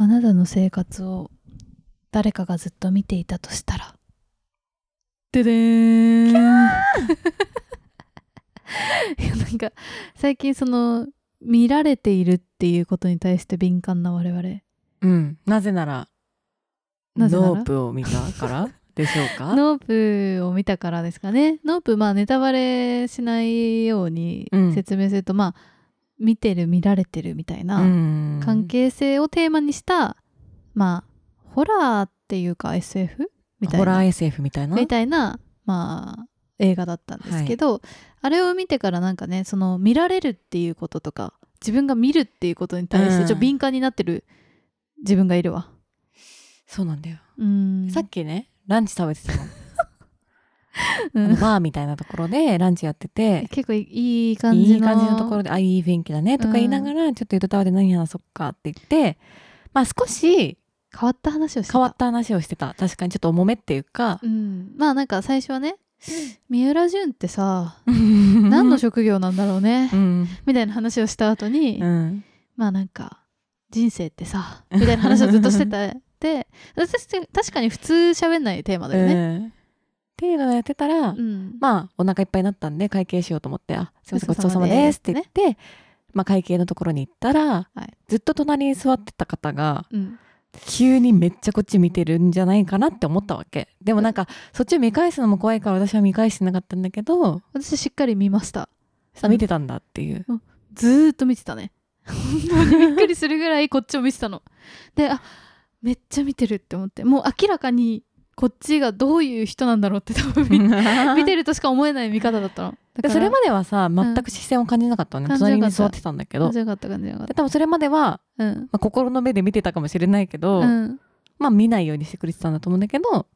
あなたの生活を誰かがずっと見ていたとしたら。ででーん。いやなんか最近その見られているっていうことに対して敏感な我々。うん。なぜならなぜなら？ NOPE を見たから でしょうか？ NOPE を見たからですかね。 NOPE まあネタバレしないようにうん。説明すると、まあ見てる見られてるみたいなうん。関係性をテーマにした、まあホラーっていうか SF みたいな。ホラー SF みたいな？みたいなまあ映画だったんですけど、あれを見てからなんかねその見られるっていうこととか自分が見るっていうことに対してうん。ちょっと敏感になってる自分がいるわ。そうなんだよ、うん。さっきねランチ食べてたのうん。バーみたいなところでランチやってて。結構いい感じの。いい感じのところであいい雰囲気だねとか言いながら、ちょっとゆとたわで何話そうかって言って。まあ少し変わった話をしてた。変わった話をしてた。確かにちょっと重めっていうか、うん、まあなんか最初はね三浦淳ってさ何 何の職業なんだろうね、うん。みたいな話をした後に、うん。まあなんか人生ってさみたいな話をずっとしてた。で私って確かに普通喋んないテーマだよね。うんっていうのをやってたら、うん。まあお腹いっぱいになったんで会計しようと思って「あすいませんごちそうさまでですす」って言って、まあ、会計のところに行ったら、はい。ずっと隣に座ってた方がうん。急にめっちゃこっち見てるんじゃないかなって思ったわけ。でもなんかそっちを見返すのも怖いから私は見返してなかったんだけど私しっかり見ました。あ見てたんだっていう、ずーっと見てたね。びっくりするぐらいこっちを見てたの。であめっちゃ見てるって思って。もう明らかにこっちがどういう人なんだろうって多分見 見てるとしか思えない見方だったの。だからでそれまではさ全く視線を感じなかったのね、感じなかった。隣に座ってたんだけど。感じなかった感じなかっで多分それまでは、たうん。まあ、心の目で見てたかもしれないけど、うん。まあ見ないようにしてくれてたんだと思うんだけど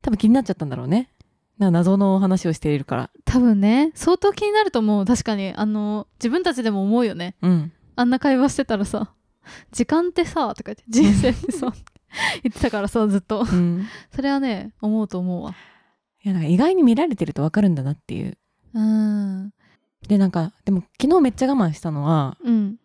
多分気になっちゃったんだろうね。謎の話をしているから。多分ね。相当気になると思う確かに。あの自分たちでも思うよね。うん。あんな会話してたらさ「時間ってさ」とか言って「人生ってさ」言ってたからさずっと。うん。それはね思うと思うわ。いやなんか意外に見られてると分かるんだなっていう。うん。でなんかでも昨日めっちゃ我慢したのはうん。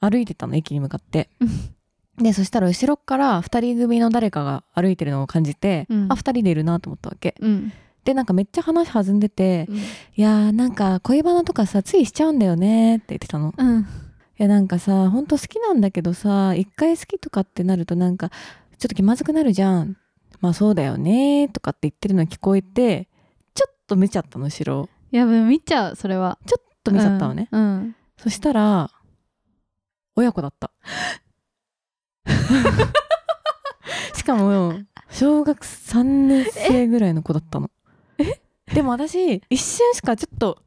歩いてたの駅に向かって。うん。でそしたら後ろから2人組の誰かが歩いてるのを感じて、うん。あ2人でいるなと思ったわけ。うん。でなんかめっちゃ話弾んでて「いやーなんか恋バナとかさついしちゃうんだよね」って言ってたの。うんいやなんかさほんと好きなんだけどさ一回好きとかってなるとなんかちょっと気まずくなるじゃん。まあそうだよねとかって言ってるの聞こえてちょっと見ちゃったの後ろいや見ちゃうそれは。ちょっと見ちゃったのね、うんうん。そしたら親子だった。しかも小学3年生ぐらいの子だったの。でも私一瞬しかちょっと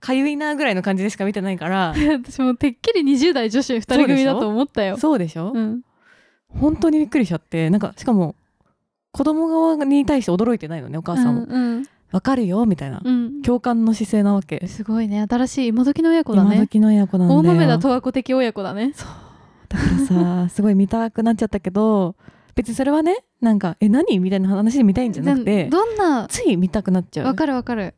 かゆいなぐらいの感じでしか見てないから。私もてっきり20代女子2人組だと思ったよ。そうでしょ、うん。本当にびっくりしちゃって。なんかしかも子供側に対して驚いてないのねお母さんも、うんわかるよ？みたいな、うん。共感の姿勢なわけ。すごいね。新しい今時の親子だね。今時の親子なんだよ大豆田十和子的親子だね。だからさすごい見たくなっちゃったけど別にそれはねなんか「え何?」みたいな話で見たいんじゃなくてどんなつい見たくなっちゃう。わかるわかる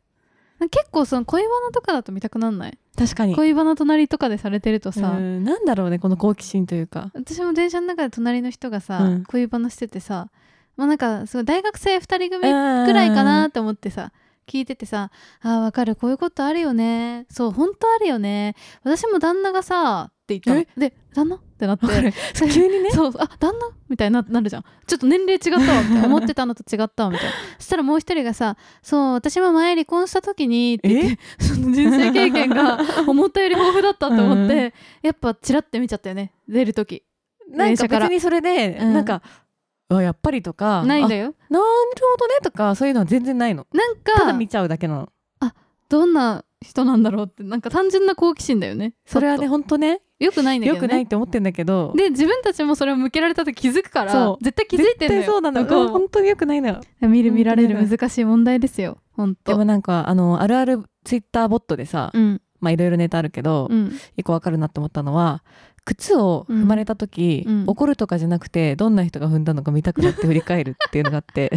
結構その恋バナとかだと見たくなんない？確かに。恋バナ隣とかでされてるとさ、うんなんだろうねこの好奇心というか。私も電車の中で隣の人がさ、うん。恋バナしててさまあなんかすごい大学生2人組ぐらいかなと思ってさ聞いててさ「あーわかるこういうことあるよね。そう本当あるよね。私も旦那がさ」って言ったの。で「旦那?」ってなって。急にね。そう。あ旦那？みたいにななるじゃん。ちょっと年齢違ったわみたいな。思ってたのと違ったわみたいな。そしたらもう一人がさ「そう私も前離婚した時に」って言って その人生経験が思ったより豊富だったと思って、うんやっぱチラって見ちゃったよね出る時。なんか別にそれで、うん。なんかあやっぱりとかあないんだよ。なるほどねとかそういうのは全然ないの。なんかただ見ちゃうだけなの。どんな人なんだろうってなんか単純な好奇心だよね。それはねほんと。ね。とよくないんだけどね。よくないって思ってんだけど。で自分たちもそれを向けられたと気づくから絶対気づいてんのよ。絶対そうなの。本当によくないの。よ見る見られる難しい問題ですよ。本で当もなんかあのあるあるツイッターボットでさ、うん。まあいろいろネタあるけど、うん。一個わかるなって思ったのは靴を踏まれた時、うん。怒るとかじゃなくてどんな人が踏んだのか見たくなって振り返るっていうのがあって。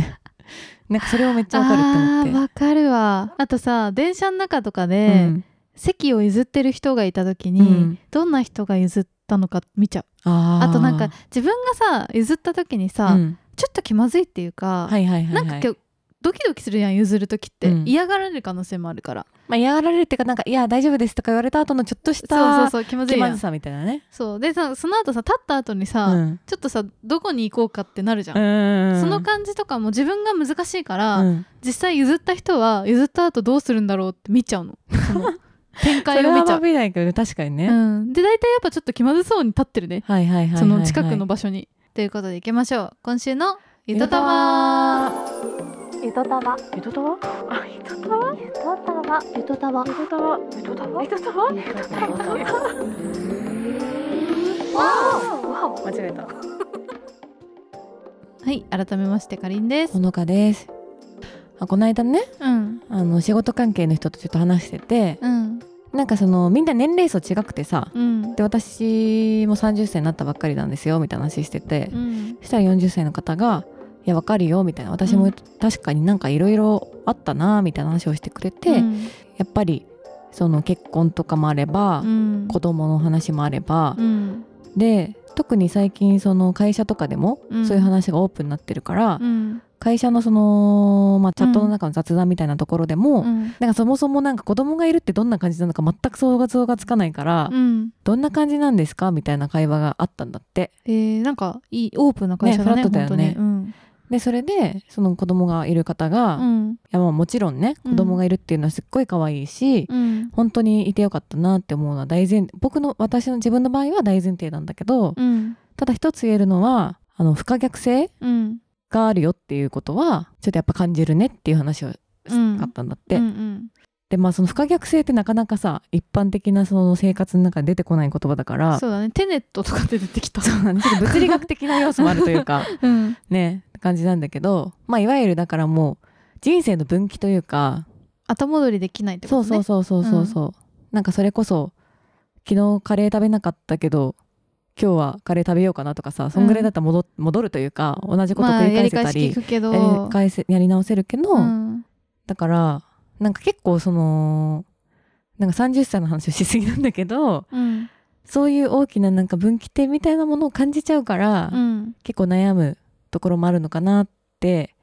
なんかそれもめっちゃわかるって思って。わかるわ。あとさ電車の中とかで、うん席を譲ってる人がいた時に、うん。どんな人が譲ったのか見ちゃう。あとなんか自分がさ譲った時にさ、うん。ちょっと気まずいっていうか、はいはいはい、はい、なんか今日ドキドキするやん譲る時って、うん。嫌がられる可能性もあるから。まあ、嫌がられるっていうかなんか「いや大丈夫です」とか言われた後のちょっとしそうたそうそう気まずいさみたいなね。そう。でさその後さ立った後にさ、うん。ちょっとさどこに行こうかってなるじゃん、うん。その感じとかも自分が難しいから、うん。実際譲った人は譲った後どうするんだろうって見ちゃうの展開を見ちゃう、見ないけど確かにね、うん、で大体やっぱちょっと気まずそうに立ってるね。はいはいはいはいはいその近くの場所に。ということで行きましょう。今週の「ゆとたわ」ゆとたわゆとたわあゆとたわゆとたわゆとたわゆとたわゆとたわゆとたわゆとたわ間違えた。はい改めましてかりんです。ほのかです。あこの間ね。うんあの仕事関係の人とちょっと話しててうん。なんかそのみんな年齢層違くてさうん。で私も30歳になったばっかりなんですよみたいな話してて、うん。そしたら40歳の方が「いやわかるよ」みたいな。私もうん。確かになんかいろいろあったなみたいな話をしてくれて、うん。やっぱりその結婚とかもあれば、うん。子供の話もあれば、うん。で特に最近その会社とかでもうん。そういう話がオープンになってるから、うん会社のその、まあ、チャットの中の雑談みたいなところでも、うん。なんかそもそもなんか子供がいるってどんな感じなのか全く想像がつかないから、うん。どんな感じなんですかみたいな会話があったんだって。えー、なんかいいオープンな会社だねねフラットだよね。本でそれでその子供がいる方が、うん。やまあもちろんねうん。子供がいるっていうのはすっごい可愛いし、うん。本当にいてよかったなって思うのは大前僕の私の自分の場合は大前提なんだけど、うん。ただ一つ言えるのはあの不可逆性うんがあるよっていうことはちょっとやっぱ感じるねっていう話をうん。あったんだって、うんうん。でまあその不可逆性ってなかなかさ一般的なその生活の中で出てこない言葉だからそうだね。テネットとかで出てきた。そうなんですちょっと物理学的な要素もあるというか うん。ねって感じなんだけどまあいわゆるだからもう人生の分岐というか後戻りできないってこそとね。うそうそうそうそうそう、なんかそれこそ昨日カレー食べなかったけど今日はカレー食べようかなとかさそんぐらいだったら戻,、戻るというか同じことまあ繰り返せたり、聞くけど。やり返せやり直せるけど、うん。だからなんか結構そのなんか30歳の話をしすぎなんだけどうん。そういう大きななんか分岐点みたいなものを感じちゃうから、うん結構悩むところもあるのかなって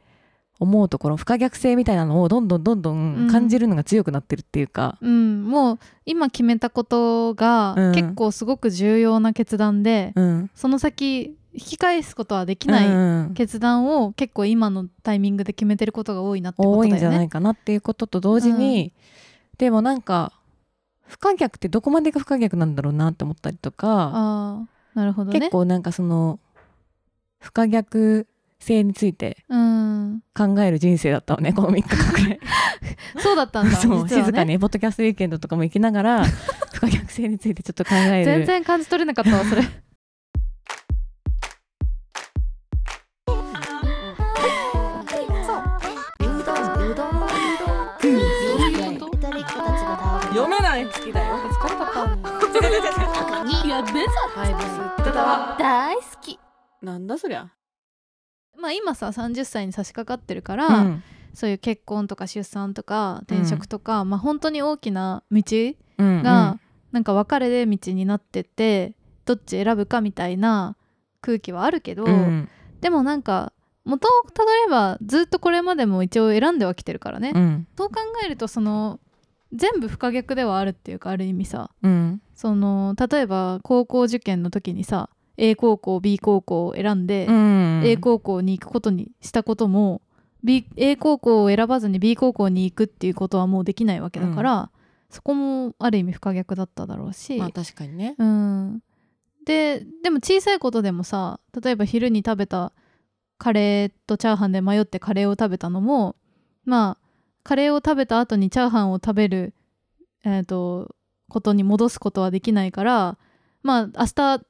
思うところ不可逆性みたいなのをどんどんどんどん感じるのが強くなってるっていうか、うん、もう今決めたことがうん。結構すごく重要な決断で、うん、その先引き返すことはできないうん決断を結構今のタイミングで決めてることが多いなってことだよね。多いんじゃないかなっていうことと同時に、でもなんか不可逆ってどこまでが不可逆なんだろうなって思ったりとか、なるほどね。結構なんかその不可逆性についてうん。考える人生だったのねこの3日間くらい。そうだったんだそうね。静かにポッドキャストウィーケンドとかも行きながら不可逆性についてちょっと考える。全然感じ取れなかったわそれ。読めない好きだよ。疲れたいや別大好き。なんだそりゃまあ今さ30歳に差し掛かってるから、うん。そういう結婚とか出産とか転職とか、まあ本当に大きな道うんがなんか別れで道になっててどっち選ぶかみたいな空気はあるけど、うん。でもなんか元をたどればずっとこれまでも一応選んではきてるからね、うん。そう考えるとその全部不可逆ではあるっていうかある意味さ。うん。その例えば高校受験の時にさ A 高校 B 高校を選んで、うん。A 高校に行くことにしたことも B A 高校を選ばずに B 高校に行くっていうことはもうできないわけだから、そこもある意味不可逆だっただろうし、まあ確かにね。うん、ででも小さいことでもさ例えば昼に食べたカレーとチャーハンで迷ってカレーを食べたのもまあカレーを食べた後にチャーハンを食べる、えー、とことに戻すことはできないからまあ明日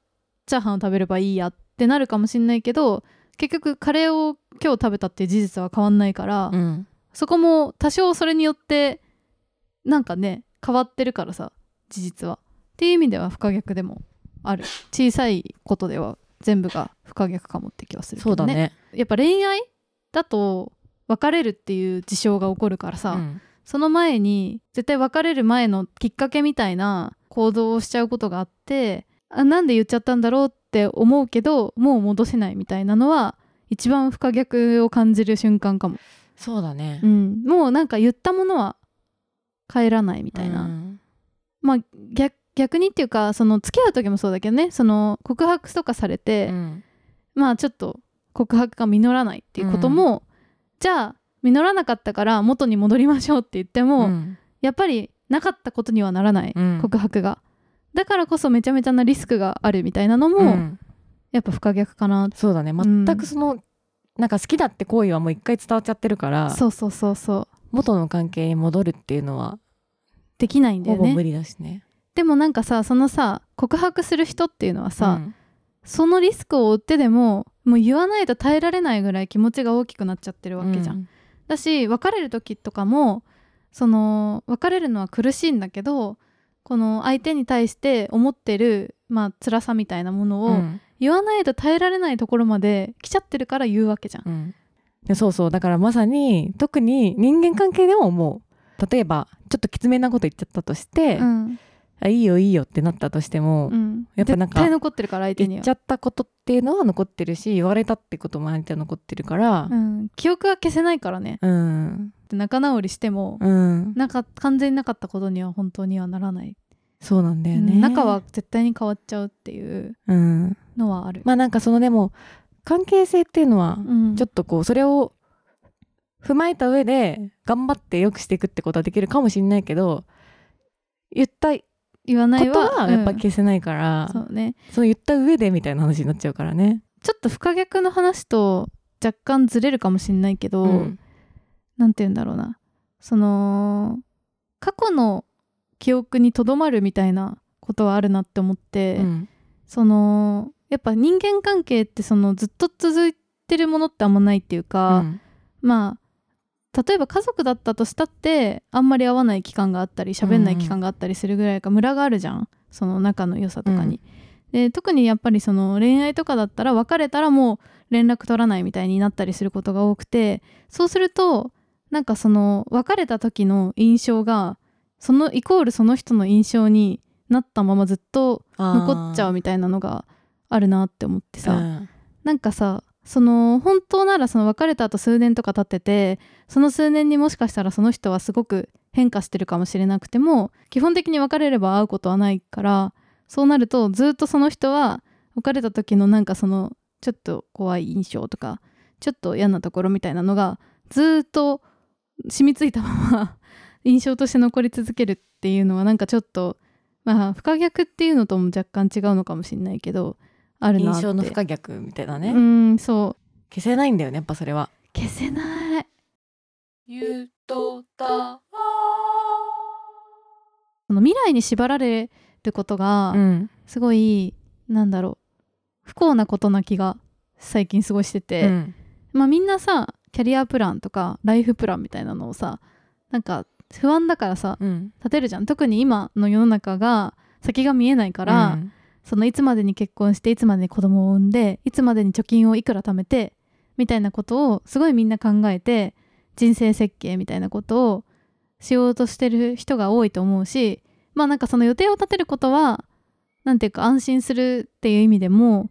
チャーハンを食べればいいやってなるかもしんないけど結局カレーを今日食べたっていう事実は変わんないから、うんそこも多少それによってなんかね変わってるからさ事実は。っていう意味では不可逆でもある小さいことでは全部が不可逆かもって気はするけどね。そうだねやっぱ恋愛だと別れるっていう事象が起こるからさ、うんその前に絶対別れる前のきっかけみたいな行動をしちゃうことがあってあなんで言っちゃったんだろうって思うけどもう戻せないみたいなのは一番不可逆を感じる瞬間かも、そうだね。うん、もうなんか言ったものは帰らないみたいな、うん。まあ逆逆にっていうかその付き合う時もそうだけどねその告白とかされて、うん。まあちょっと告白が実らないっていうことも、じゃあ実らなかったから元に戻りましょうって言っても、うん。やっぱりなかったことにはならない、うん。告白がだからこそめちゃめちゃなリスクがあるみたいなのも、うん。やっぱ不可逆かな。そうだね。ん。全くその、なんか好きだって行為はもう一回伝わっちゃってるからそうそうそうそう。元の関係に戻るっていうのはできないんだよね。ほぼ無理だしね。でもなんかさそのさ告白する人っていうのはさ、うん。そのリスクを負ってでももう言わないと耐えられないぐらい気持ちが大きくなっちゃってるわけじゃん、うん。だし別れる時とかもその別れるのは苦しいんだけどこの相手に対して思ってるまあ辛さみたいなものをうん。言わないと耐えられないところまで来ちゃってるから言うわけじゃん。うん。でそうそう。だからまさに特に人間関係でももう例えばちょっときつめなこと言っちゃったとして、うん。あいいよいいよってなったとしても、うん、やっぱなんか絶対残ってるから相手には。言っちゃったことっていうのは残ってるし言われたってことも相手は残ってるからうん、記憶は消せないからね。うん仲直りしても、うん、なんか完全になかったことには本当にはならない、そうなんだよね、うん仲は絶対に変わっちゃうっていううん。のはある、まあなんかそのでも関係性っていうのはうん、ちょっとこうそれを踏まえた上で頑張って良くしていくってことはできるかもしれないけど言ったこ言わないとははやっぱうん消せないから、そうね。その言った上でみたいな話になっちゃうからね。ちょっと不可逆の話と若干ずれるかもしれないけど、うんなんて言うんだろうな。その過去の記憶にとどまるみたいなことはあるなって思って、うん。そのやっぱ人間関係ってそのずっと続いてるものってあんまないっていうか、うん。まあ例えば家族だったとしたってあんまり会わない期間があったり喋んない期間があったりするぐらいかムラがあるじゃん。その仲の良さとかに。で特にやっぱりその恋愛とかだったら別れたらもう連絡取らないみたいになったりすることが多くてそうするとなんかその別れた時の印象がそのイコールその人の印象になったままずっと残っちゃうみたいなのがあるなって思ってさ、うん。なんかさその本当ならその別れた後数年とか経っててその数年にもしかしたらその人はすごく変化してるかもしれなくても基本的に別れれば会うことはないからそうなるとずっとその人は別れた時のなんかそのちょっと怖い印象とかちょっと嫌なところみたいなのがずっと染みついたまま印象として残り続けるっていうのはなんかちょっとまあ不可逆っていうのとも若干違うのかもしれないけどあるなって。印象の不可逆みたいなね、うんそう消せないんだよねやっぱそれは。消せないゆとたその未来に縛られることがうんすごい、なんだろう不幸なことな気が最近過ごしてて、うん。まあみんなさキャリアプランとかライフプランみたいなのをさなんか不安だからさうん。立てるじゃん。特に今の世の中が先が見えないから、うん。そのいつまでに結婚していつまでに子供を産んでいつまでに貯金をいくら貯めてみたいなことをすごいみんな考えて人生設計みたいなことをしようとしてる人が多いと思うしまあなんかその予定を立てることはなんていうか安心するっていう意味でも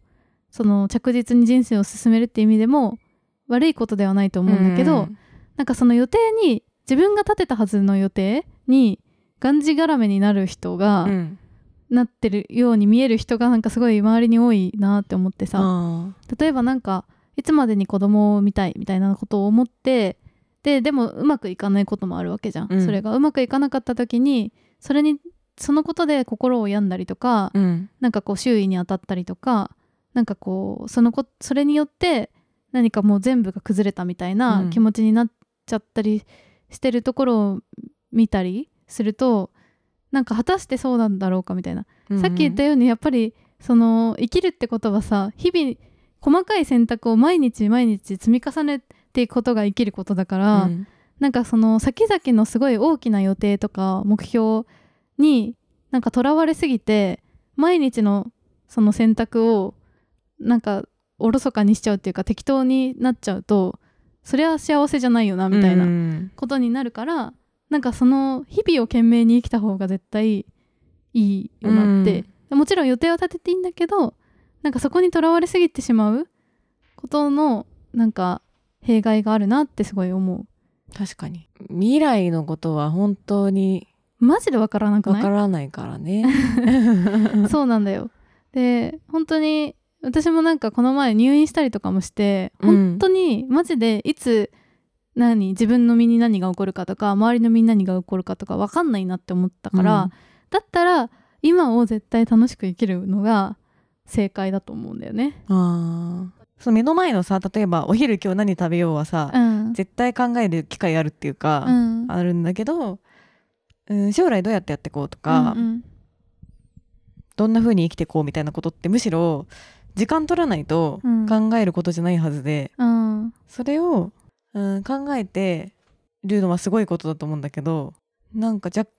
その着実に人生を進めるっていう意味でも悪いことではないと思うんだけど、なんかその予定に自分が立てたはずの予定にがんじがらめになる人が、うん。なってるように見える人がなんかすごい周りに多いなって思ってさ。あ例えばなんかいつまでに子供を産みたいみたいなことを思ってででもうまくいかないこともあるわけじゃん、うん。それがうまくいかなかった時にそれにそのことで心を病んだりとか、ーうん。なんかこう周囲に当たったりとかなんかこうそのこそれによって何かもう全部が崩れたみたいなうん。気持ちになっちゃったりしてるところを見たりするとなんか果たしてそうなんだろうかみたいな、さっき言ったようにやっぱりその生きるってことはさ日々細かい選択を毎日毎日積み重ねていくことが生きることだから、うん。なんかその先々のすごい大きな予定とか目標になんかとらわれすぎて毎日のその選択をなんかおろそかにしちゃうっていうか適当になっちゃうとそりゃ幸せじゃないよなみたいなうん。ことになるからなんかその日々を懸命に生きた方が絶対いいよなって、うん。もちろん予定は立てていいんだけどなんかそこにとらわれすぎてしまうことのなんか弊害があるなってすごい思う。確かに。未来のことは本当にマジでわからなくわない？からないからね。そうなんだよ。で本当に私もなんかこの前入院したりとかもしてうん。本当にマジでいつ何自分の身に何が起こるかとか周りの身に何が起こるかとか分かんないなって思ったから、うん。だったら今を絶対楽しく生きるのが正解だと思うんだよね。あー。その目の前のさ例えばお昼今日何食べようはさ、うん、絶対考える機会あるっていうか、うん。あるんだけど、うん、将来どうやってやっていこうとか、うんどんな風に生きていこうみたいなことってむしろ時間取らないとうん。考えることじゃないはずで、うん。うんそれを、うん、考えてるのはすごいことだと思うんだけどなんか若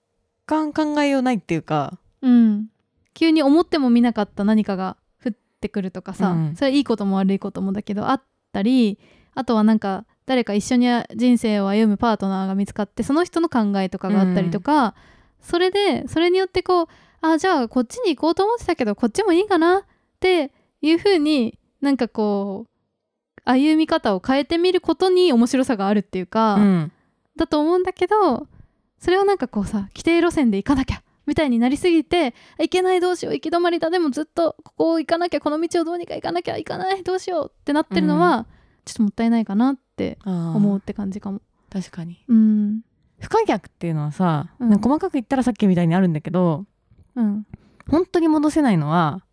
干考えようないっていうかうん。急に思っても見なかった何かが降ってくるとかさ、うん。それはいいことも悪いこともだけどあったりあとはなんか誰か一緒に人生を歩むパートナーが見つかってその人の考えとかがあったりとか、それでそれによってこうあじゃあこっちに行こうと思ってたけどこっちもいいかなっていう風になんかこう歩み方を変えてみることに面白さがあるっていうか、うん。だと思うんだけどそれをなんかこうさ規定路線で行かなきゃみたいになりすぎてあ行けないどうしよう行き止まりだでもずっとここを行かなきゃこの道をどうにか行かなきゃ行かないどうしようってなってるのは、ちょっともったいないかなって思うって感じかも。確かに。うん。不可逆っていうのはさ、うんか細かく言ったらさっきみたいにあるんだけどうん。本当に戻せないのは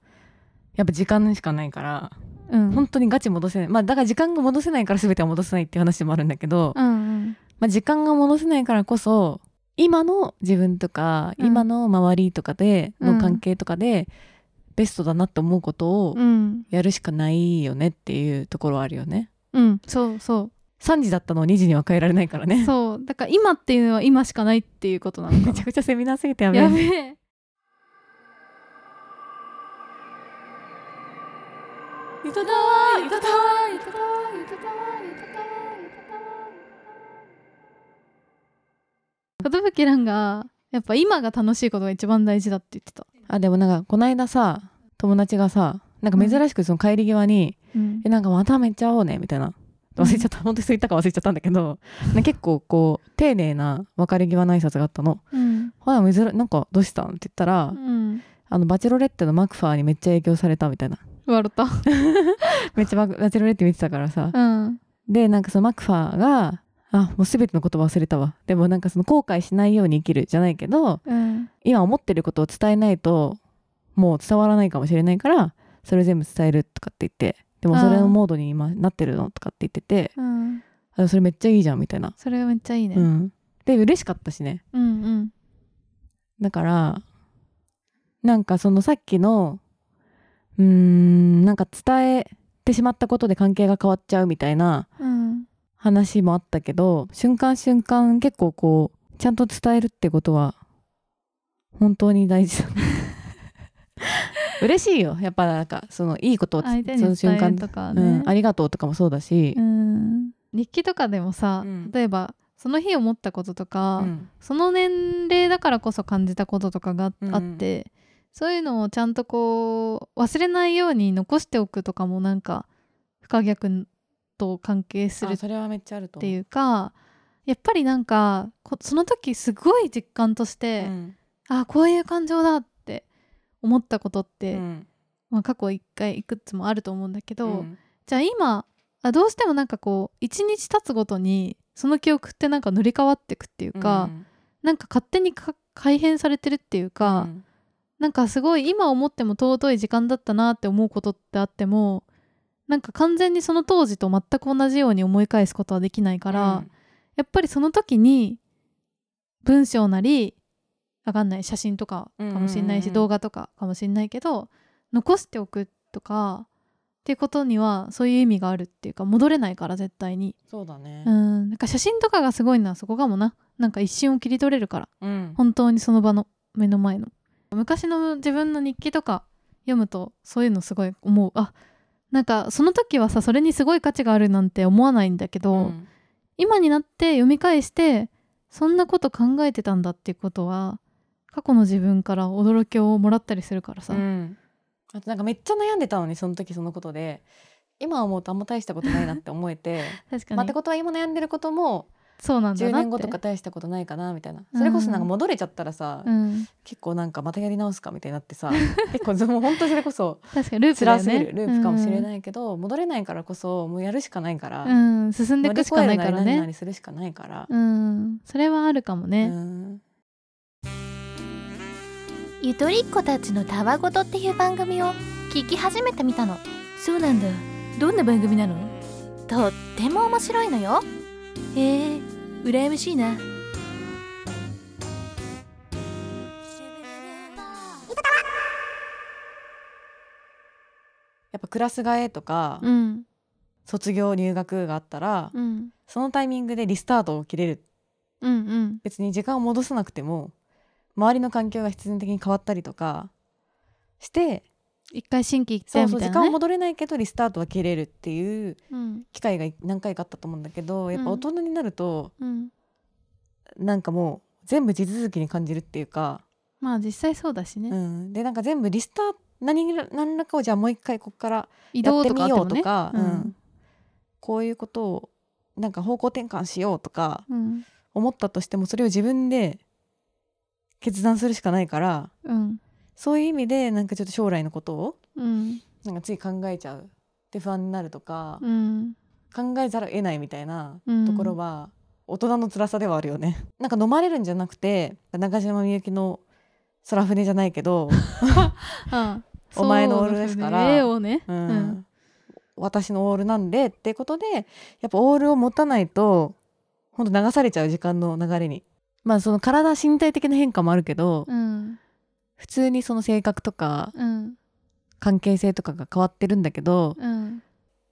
やっぱ時間しかないからうん。本当にガチ戻せない。まあだから時間が戻せないから全ては戻せないっていう話もあるんだけど、うんうん。まあ、時間が戻せないからこそ今の自分とか、うん。今の周りとかでうん。の関係とかで、ベストだなって思うことをうん。やるしかないよねっていうところはあるよね。うん。そうそ3時だったのを2時には変えられないからうね。そう。だから今っていうのは今しかないっていうことなのか。めちゃくちゃセミナーすぎてやべえやべえゆとたわゆとたわゆとたわゆとたわゆとたわ寿蘭がやっぱ今が楽しいことが一番大事だって言ってた、あでもなんかこの間さ友達がさなんか珍しくその帰り際にうん「えなんかまためっちゃ会おうね」みたいな。忘れちゃった、本当にそう言ったか忘れちゃったんだけど結構こう丁寧な別れ際の挨拶があったの。うん「ほら珍なんかどうしたん?」って言ったら、うん、あのバチェロレッテのマクファーにめっちゃ影響されたみたいな笑った。めっちゃババチェロレッテ見てたからさ、うん。でなんかそのマクファーがあもう全てのこと忘れたわ。でもなんかその後悔しないように生きるじゃないけどうん。今思ってることを伝えないともう伝わらないかもしれないからそれ全部伝えるとかって言ってでもそれのモードに今なってるのとかって言っててうん。あそれめっちゃいいじゃんみたいな、それめっちゃいいね、うん、で嬉しかったしね。うんうん。だからなんかそのさっきのうーんなんか伝えてしまったことで関係が変わっちゃうみたいなうん話もあったけど瞬間瞬間結構こうちゃんと伝えるってことは本当に大事だ。ね嬉しいよ。やっぱなんかそのいいことをつ相手そ伝える瞬間とかね。うん、ありがとうとかもそうだし。う、ん。日記とかでもさ、うん。例えばその日思ったこととか、うん。その年齢だからこそ感じたこととかがうんあって、そういうのをちゃんとこう忘れないように残しておくとかもなんか不可逆と関係するっあそれはめっちゃあると思う。ていうかやっぱりなんかこその時すごい実感として、うん。あこういう感情だって思ったことって、うん。まあ、過去一回いくつもあると思うんだけど、うん。じゃあ今あどうしてもなんかこう一日経つごとにその記憶ってなんか塗り替わっていくっていうか、うん。なんか勝手にか改変されてるっていうか、うんなんかすごい今思っても尊い時間だったなって思うことってあってもなんか完全にその当時と全く同じように思い返すことはできないから、やっぱりその時に文章なりわかんない写真とかかもしれないし、うんうんうん動画とかかもしれないけど残しておくとかっていうことにはそういう意味があるっていうか戻れないから絶対に。そうだね。うん。なんか写真とかがすごいのはそこかもな。なんか一瞬を切り取れるから。うん。本当にその場の目の前の昔の自分の日記とか読むとそういうのすごい思う。あなんかその時はさそれにすごい価値があるなんて思わないんだけど、うん。今になって読み返してそんなこと考えてたんだっていうことは過去の自分から驚きをもらったりするからさ、うん、あとなんかめっちゃ悩んでたのにその時そのことで。今思うとあんま大したことないなって思えて。確かに、まあってことは今悩んでることも10そうなんだなって。年後とか大したことないかなみたいな。それこそなんか戻れちゃったらさ、うん、結構なんかまたやり直すかみたいになってさ 結構もう本当それこそ確かにループだよね。辛すぎるループかもしれないいけど、戻れないからこそもうやるしかないから、うん、うん進んでいくしかないからね。々するしかないから、うん。それはあるかもね、うん。ゆとりっ子たちのたわごとっていう番組を聞き始めてみたの。そうなんだ。どんな番組なの？とっても面白いのよ。へえ羨ましいな。やっぱクラス替えとか、うん。卒業入学があったら、うん。そのタイミングでリスタートを切れる。うんうん。別に時間を戻さなくても周りの環境が必然的に変わったりとかして一回新規行ってそうそう時間戻れないけどリスタートは切れるっていううん機会が何回かあったと思うんだけどやっぱ大人になると、うん。なんかもう全部地続きに感じるっていうか、まあ実際そうだしね、うん、でなんか全部リスタート何ら何らかをじゃあもう一回ここから移やってみようとか、ううん。ん。こういうことをなんか方向転換しようとかうん。思ったとしてもそれを自分で決断するしかないからうんそういう意味でなんかちょっと将来のことをうん。なんかつい考えちゃうで不安になるとか、うん。考えざるを得ないみたいなうん。ところは大人の辛さではあるよね。なんか飲まれるんじゃなくて中島みゆきの空船じゃないけど、あ お前のオールですからね、うん。うん。私のオールなんでってことでやっぱオールを持たないとほんと流されちゃう時間の流れに。まあその体身体的な変化もあるけど、うん普通にその性格とかうん。関係性とかが変わってるんだけどうん。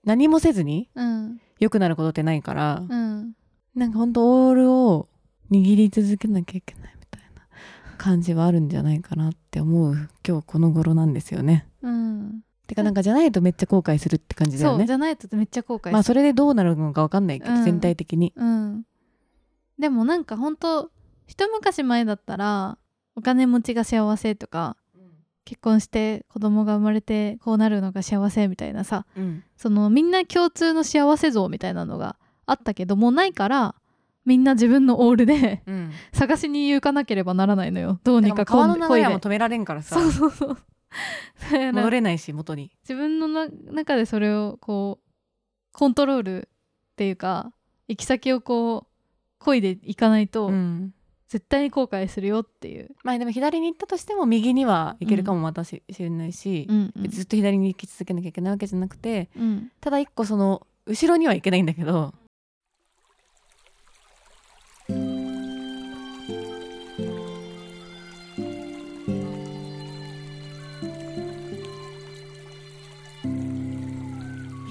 何もせずにうん。良くなることってないから、うん。なんかほんとオールを握り続けなきゃいけないみたいな感じはあるんじゃないかなって思う今日この頃なんですよね。うん。てかなんかじゃないとめっちゃ後悔するって感じだよね。じ。ゃないとめっちゃ後悔する。まあそれでどうなるのか分かんないけど、うん。全体的に。うん。でもなんかほんと一昔前だったらお金持ちが幸せとか結婚して子供が生まれてこうなるのが幸せみたいなさうん。そのみんな共通の幸せ像みたいなのがあったけどもうないからみんな自分のオールでうん、探しに行かなければならないのよ。どうにか川の流れはも止められんからさ。そうそうそう。だから戻れないし元に。自分のな中でそれをこうコントロールっていうか行き先をこう恋で行かないと、うん絶対に後悔するよっていう、まあでも左に行ったとしても右には行けるかもまたし,、れないし、うんうん。ずっと左に行き続けなきゃいけないわけじゃなくてうん。ただ一個その後ろには行けないんだけど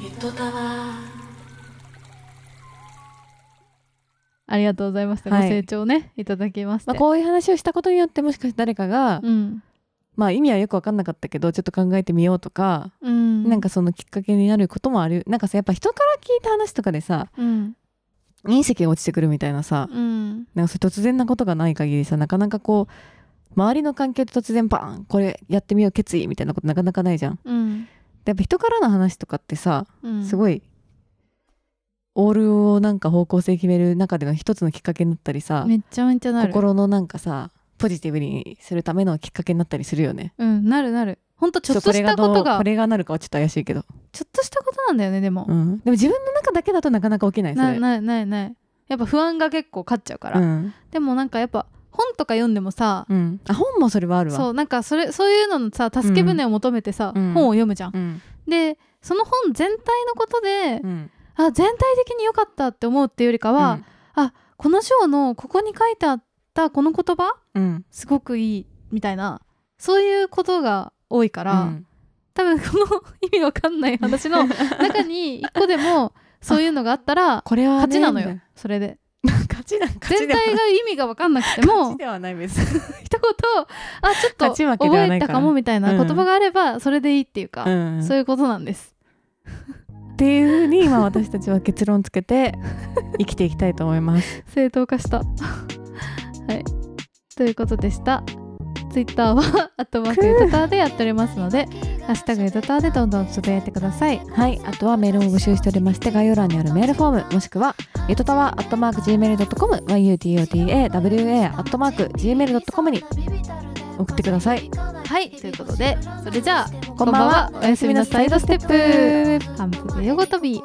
ゆとたわありがとうございました、はい。ご清聴ねいただきまして、まあ、こういう話をしたことによってもしかして誰かが、うん。まあ意味はよく分かんなかったけどちょっと考えてみようとか、うん、なんかそのきっかけになることもある。なんかさやっぱ人から聞いた話とかでさうん隕石が落ちてくるみたいなさ、うん。なんかそれ突然なことがない限りさなかなかこう周りの環境で突然バーンこれやってみよう決意みたいなことなかなかないじゃん。でうん。やっぱ人からの話とかってさうん。すごいオールをなんか方向性決める中での一つのきっかけになったりさめっちゃめちゃなる。心のなんかさポジティブにするためのきっかけになったりするよね。うんなるなる。ほんとちょっとしたことがこれがどうこれがなるかはちょっと怪しいけど、ちょっとしたことなんだよねでも、うん、でも自分の中だけだとなかなか起きないそれ。ないないないない。やっぱ不安が結構勝っちゃうから、うん。でもなんかやっぱ本とか読んでもさ、うん、あ本もそれはあるわ。そうなんかそれそういうののさ助け舟を求めてさ、うん。本を読むじゃん。うん。でその本全体のことで、うんあ全体的に良かったって思うっていうよりかは、この章のここに書いてあったこの言葉うん。すごくいいみたいなそういうことが多いから、うん。多分この意味わかんない話の 中に一個でもそういうのがあったらこれは、ね、勝ちなのよそれで。勝ちだ勝ち全体が意味がわかんなくても勝ちではない別に。一言あちょっと覚えたかもみたいな言葉があればそれでいいっていうか、うん。そういうことなんですっていうふうに今私たちは結論つけて 生きていきたいと思います。正当化した。はい。ということでしたツイッターは アットマークゆとたわでやっておりますのでハッシュタグゆとたわでどんどんつぶやいてください。はいあとはメールを募集しておりまして概要欄にあるメールフォームもしくはゆとたわアットマーク Gmail.com yutotawa アットマーク Gmail.com に送ってください。はいということでそれじゃあこんばんは。おやすみなさいドステップ。反復横跳び